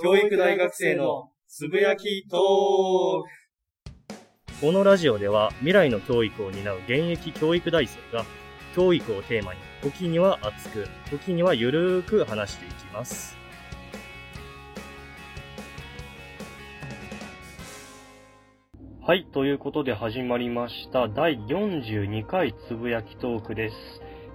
教育大学生のつぶやきトーク。このラジオでは未来の教育を担う現役教育大生が教育をテーマに時には熱く時にはゆるーく話していきます。はいということで始まりました。第42回つぶやきトークです。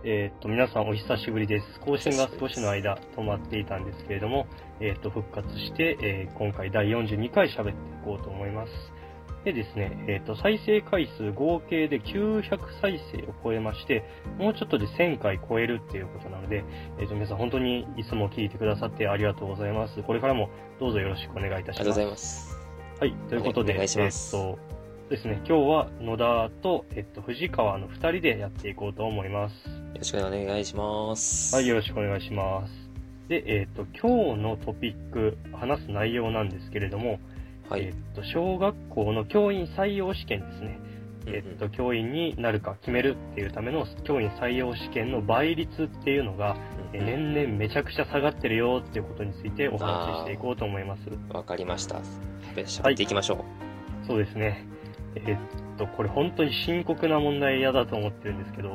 えーっと皆さんお久しぶりです更新が少しの間止まっていたんですけれどもえーっと復活して、えー今回第42回喋っていこうと思いますでですね、えっ、と、再生回数合計で900再生を超えまして、もうちょっとで1000回超えるっていうことなので、えっ、と、皆さん本当にいつも聞いてくださってありがとうございます。これからもどうぞよろしくお願いいたします。ありがとうございます。はい、ということで、えっ、と、ですね、今日は野田と、えっ、と、藤川の2人でやっていこうと思います。よろしくお願いします。はい、よろしくお願いします。で、えっ、と、今日のトピック、話す内容なんですけれども、はい。えっと、小学校の教員採用試験ですね。えっと、教員になるか決めるっていうための教員採用試験の倍率っていうのが、え年々めちゃくちゃ下がってるよっていうことについてお話ししていこうと思います。わかりました。喋っていきましょう。そうですね。えっと、これ本当に深刻な問題嫌だと思ってるんですけど、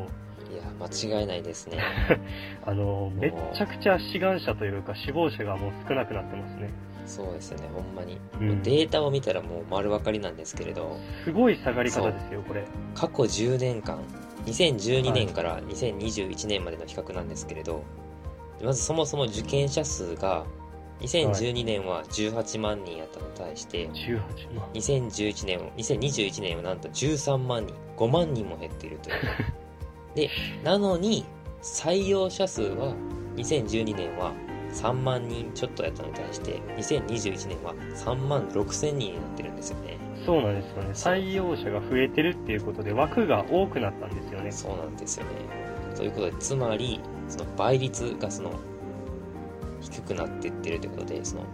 いや、間違いないですね。あの、めっちゃくちゃ志願者というか死亡者がもう少なくなってますね。そうですよね、ほんまに。うんデータを見たらもう丸分かりなんですけれど、すごい下がり方ですよ、これ。過去10年間、2012年から2021年までの比較なんですけれど、まずそもそも受験者数が、2012年は18万人やったのに対して、18万。2011年を2021年はなんと13万人5万人も減っているという でなのに採用者数は2012年は3万人ちょっとやったのに対して2021年は3万6千人になってるんですよねそうなんですよね。採用者が増えてるっていうことで枠が多くなったんですよね。そうなんですよねということでつまりその倍率がその低くなっていってるということでその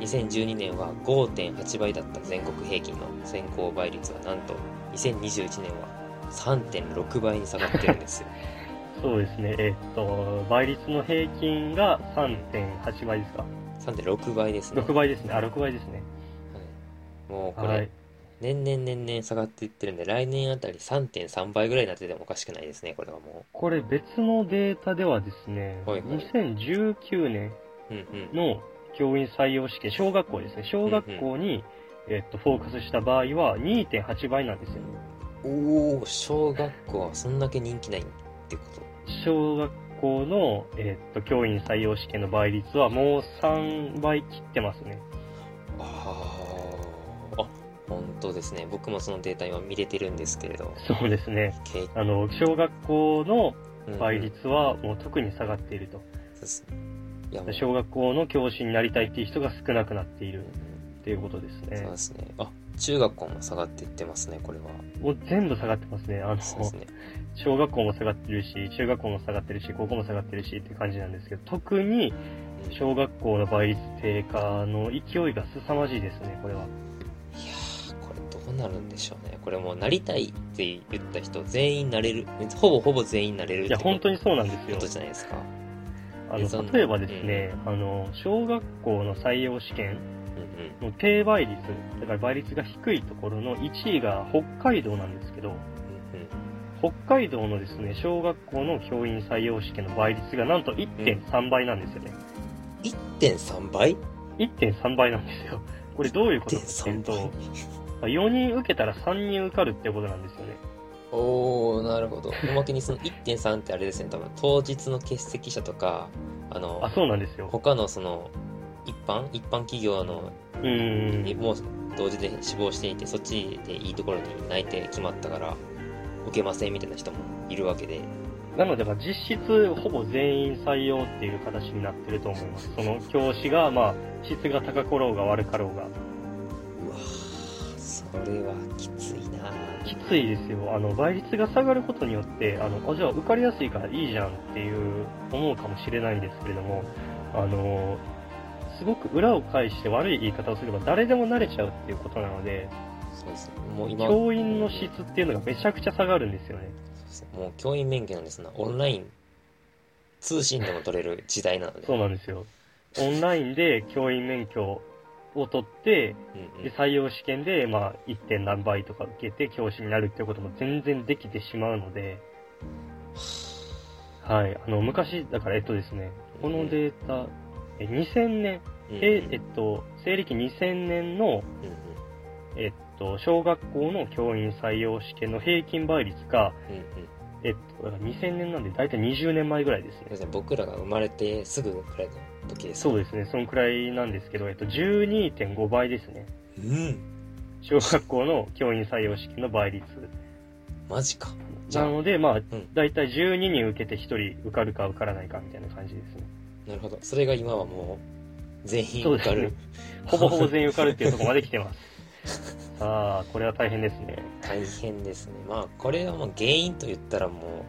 2012年は5.8倍だった全国平均の選考倍率はなんと2021年は3.6倍に下がってるんですよ そうですね。えっと、倍率の平均が3.8倍ですか？3.6倍ですね6倍ですね。あ、6倍ですね。はいもうこはいれ。年々年々下がっていってるんで来年あたり3.3倍ぐらいになっててもおかしくないですねこれはもこれ別のデータではですね、はいはい2019年の教員採用試験、小学校ですね。小学校に、えっと、フォーカスした場合は2.8倍なんですよね。おお小学校はそんだけ人気ないってこと？小学校の、えっと、教員採用試験の倍率はもう3倍切ってますね。あーあ本当ですね僕もそのデータ今見れてるんですけれどそうですね。けあの、小学校の倍率はもう特に下がっていると。そうですいやもう小学校の教師になりたいっていう人が少なくなっているうんっていうことですそうねで。すねあ中学校も下がっていってますねこれはもう全部下がってますね。あの、ね小学校も下がってるし、中学校も下がってるし、高校も下がってるしって感じなんですけど、特に小学校の倍率低下の勢いが凄まじいですね、これは。うなるんでしょうね。これもうなりたいって言った人全員なれる。ほぼほぼ全員なれるっいや、てこと。本当にそうなんですよ。こと。じゃないですか。あの、例えばですね、あの、小学校の採用試験うんの低倍率、だから倍率が低いところの1位が北海道なんですけど、うんうん。北海道のですね、小学校の教員採用試験の倍率がなんと1.3倍なんですよね。1.3倍？1.3倍なんですよ。これどういうことかっていう1.3と倍、4人受けたら3人受かるってことなんですよね。おーなるほどおまけにその1.3ってあれですね多分当日の欠席者とかあのあ、そうなんですよ。他のその一般一般企業のうーん。にもう同時で死亡していてそっちでいいところに内定決まったから受けませんみたいな人もいるわけでなので、まあ、実質ほぼ全員採用っていう形になってると思います。その教師が、まあ、質が高かろうが悪かろうが。うわーそれはきついなきついですよ。あの、倍率が下がることによって、あの、あ、じゃあ受かりやすいからいいじゃんっていう思うかもしれないんですけれども、あの、すごく裏を返して悪い言い方をすれば誰でも慣れちゃうっていうことなので、そうですねもう今教員の質っていうのがめちゃくちゃ下がるんですよね。もう教員免許なんですなオンライン通信でも取れる時代なのでそうなんですよ。オンラインで教員免許を取って、で採用試験で、まあ、1. 点何倍とか受けて教師になるっていうことも全然できてしまうので、はい。あの、昔、だから、えっとですね、このデータ、え2000年、ええっと、西暦2000年の、えっと、小学校の教員採用試験の平均倍率が、えっと、だから2000年なんで、だいたい20年前ぐらいですね。僕らが生まれてすぐくらいの時ですそうですね、そのくらいなんですけど、えっと、12.5倍ですね。うん小学校の教員採用試験の倍率。マジかじゃあなので、まあ、んだいたい12人受けて1人受かるか受からないかみたいな感じですね。なるほどそれが今はもう全員そうですね受かるほぼほぼ全員受かるっていうところまで来てます。さあ、これは大変ですね。大変ですねまあこれはもう原因と言ったらも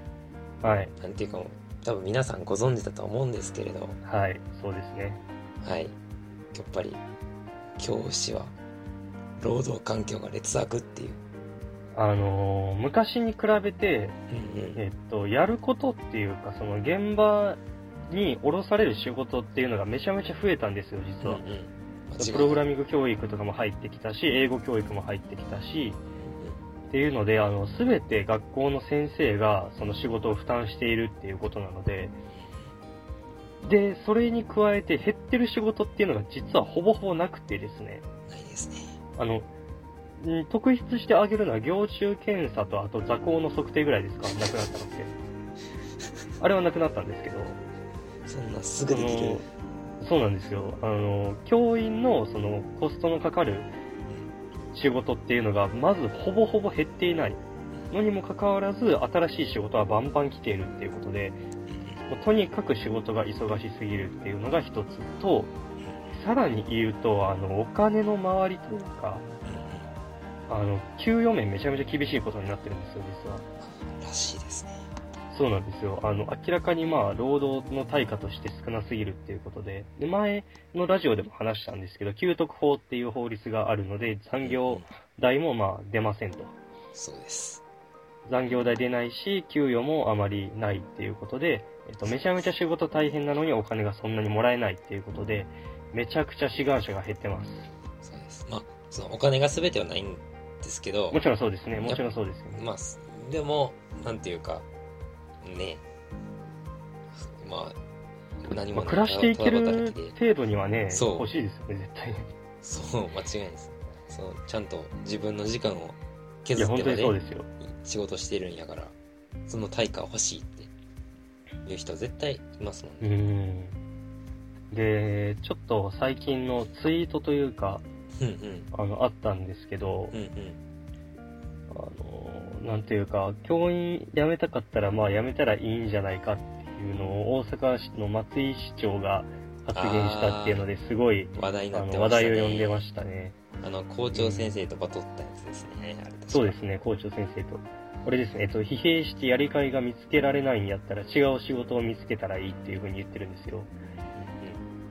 はい。うなんていうかもう多分皆さんご存知だと思うんですけれどはい。そうですね。はいやっぱり教師は労働環境が劣悪っていうあのー昔に比べて、うんうんえっと、やることっていうか、その現場に降ろされる仕事っていうのがめちゃめちゃ増えたんですよ、実は。うんうんプログラミミング教育とかも入ってきたし、英語教育も入ってきたし、っていうので、あの、すべて学校の先生がその仕事を負担しているっていうことなので、で、それに加えて減ってる仕事っていうのが実はほぼほぼなくてですね、ないですね。あの、ん特筆してあげるのは、行中検査と、あと座高の測定ぐらいですか、なくなったのって。あれはなくなったんですけど、そんなすぐできる。そうなんですよ。あの、教員の、その、コストのかかる仕事っていうのが、まずほぼほぼ減っていないのにもかかわらず、新しい仕事はバンバン来ているっていうことで、もうとにかく仕事が忙しすぎるっていうのが一つと、さらに言うと、あの、お金の回りというか、あの、給与面めちゃめちゃ厳しいことになってるんですよ、実は。らしいですねそうなんですよ。あの、明らかにまあ、労働の対価として少なすぎるっていうことで、で、前のラジオでも話したんですけど、給特法っていう法律があるので、残業代もまあ、出ませんと。そうです残業代出ないし、給与もあまりないっていうことで、えっと、めちゃめちゃ仕事大変なのにお金がそんなにもらえないっていうことで、めちゃくちゃ志願者が減ってます。そうですまあそのお金が全てはないんですけどもちろんそうですね。もちろんそうですよね。まあすでもなんていうかね。まあ何もまあ、暮らしていける程度にはね、そう。欲しいですよね、絶対に。そう間違いないです。そうちゃんと自分の時間を削ってまで。仕事してるんやからその対価欲しいっていう人絶対いますもんうねん。で、ちょっと最近のツイートというか、うんうん。あの、あったんですけどうん、うんあの、なんていうか、教員辞めたかったら、まあ辞めたらいいんじゃないかっていうのを、大阪市の松井市長が発言したっていうのですごい、話題になってましたね話題を呼んでましたね。あの校長先生とバトったやつですねそうですね、校長先生と。これですね、えっと、疲弊してやりがいが見つけられないんやったら違う仕事を見つけたらいいっていうふうに言ってるんですよ。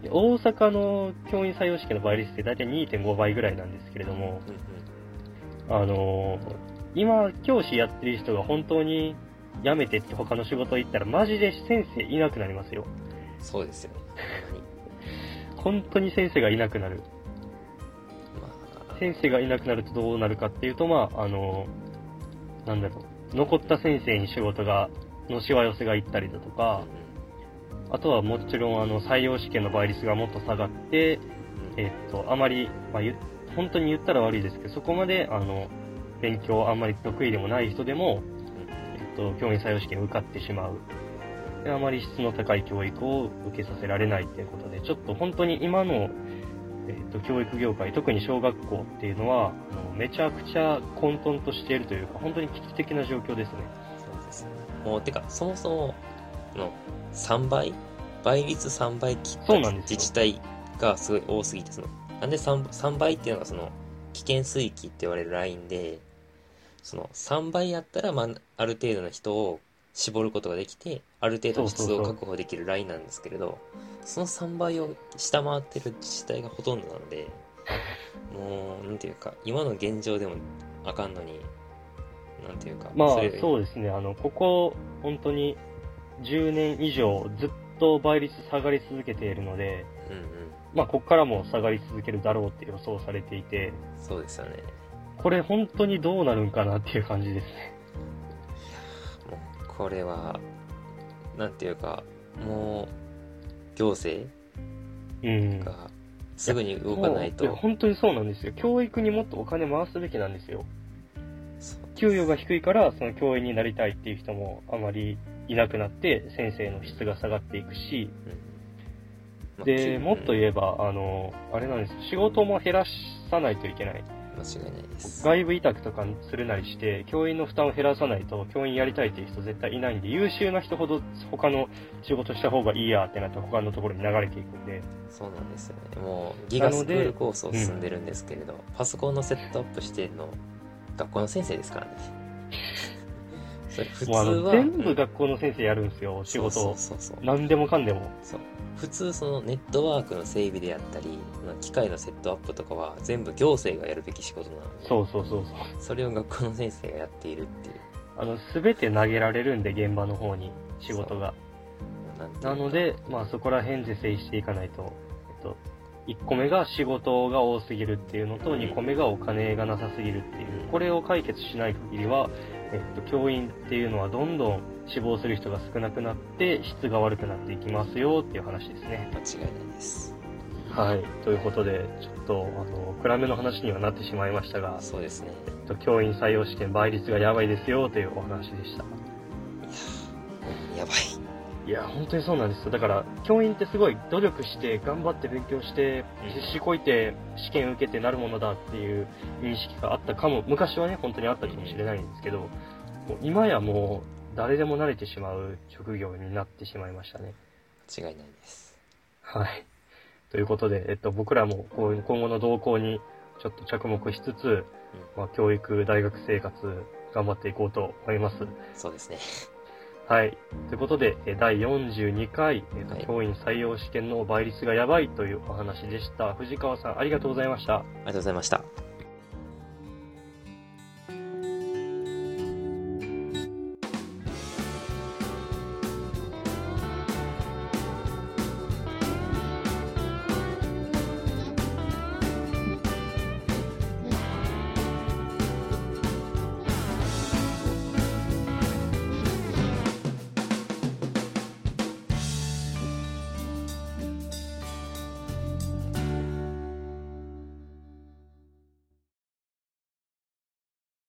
で大阪の教員採用試験の倍率って大体2.5倍ぐらいなんですけれども、あのー今、教師やってる人が本当に辞めてって他の仕事行ったらマジで先生いなくなりますよ。そうですよね。本当に先生がいなくなる。まあ。先生がいなくなるとどうなるかっていうと、まあ、あのーなんだろう、残った先生に仕事が、のしわ寄せが行ったりだとか、あとはもちろんあの採用試験の倍率がもっと下がって、えっと、あまり、まあ、ゆ本当に言ったら悪いですけど、そこまで、あの、勉強あんまり得意でもない人でも、えっと、教員採用試験に受かってしまう。であまり質の高い教育を受けさせられないっていうことで、ちょっと本当に今の、えっと、教育業界、特に小学校っていうのは、あのめちゃくちゃ混沌としているというか、本当に危機的な状況ですね。そうですもうてかそもそもの3倍？倍率3倍切った自治体がすごい多すぎてそのなんで 3, 3倍っていうのがその危険水域って言われるラインでその3倍やったら、まあ、ある程度の人を絞ることができてある程度の質を確保できるラインなんですけれどその3倍を下回ってる自治体がほとんどなのでもうなんていうか今の現状でもあかんのになんていうかまあれ、そうですね。あの、ここ、本当に10年以上ずっと倍率下がり続けているので、うんうん。まあ、ここからも下がり続けるだろうって予想されていて、そうですよね。これ本当にどうなるんかなっていう感じですね。もう、これは、なんていうか、もう、行政うん。がすぐに動かないもうい本当にそうなんですよ。教育にもっとお金回すべきなんですよ。給与が低いから、その教員になりたいっていう人もあまりいなくなって、先生の質が下がっていくし、うんまあで、もっとうん言えば、あの、あれなんです仕事も減らさないといけない。間違いないです。外部委託とかするなりして、教員の負担を減らさないと、教員やりたいっていう人絶対いないんで、優秀な人ほど他の仕事した方がいいやってなって他のところに流れていくんで、そうなんですよね。もう、ギガスクールコースを進んでるんですけれど、パソコンのセットアップしてるの、学校の先生ですからね。普通は、全部うん学校の先生やるんですよ、仕事を。そうそうそう。何でもかんでも。そう普通そのネットワークの整備であったりまあ機械のセットアップとかは全部行政がやるべき仕事なのでそうそうそうそう。それを学校の先生がやっているっていうあの、すべて投げられるんで、現場の方に、仕事が。なので、まあそこら辺是正していかないと、えっと、1個目が仕事が多すぎるっていうのと、うん2個目がお金がなさすぎるっていう、これを解決しない限りは、えっと、教員っていうのはどんどん死亡する人が少なくなって、質が悪くなっていきますよっていう話ですね。間違いないですはい。ということで、ちょっと、あの、暗めの話にはなってしまいましたが、そうですねえっと、教員採用試験倍率がやばいですよというお話でした。いいや、本当にそうなんですよ。だから、教員ってすごい努力して、頑張って勉強して、必死こいて、試験受けてなるものだっていう認識があったかも、昔はね、本当にあったかもしれないんですけど、もう今やもう、誰でも慣れてしまう職業になってしまいましたね。間違いないですはい。ということで、えっと、僕らもこう今後の動向にちょっと着目しつつ、まあ、教育、大学生活、頑張っていこうと思います。そうですねはい。ということで、えー第42回、えーとはい教員採用試験の倍率がやばいというお話でした。藤川さん、ありがとうございました。ありがとうございました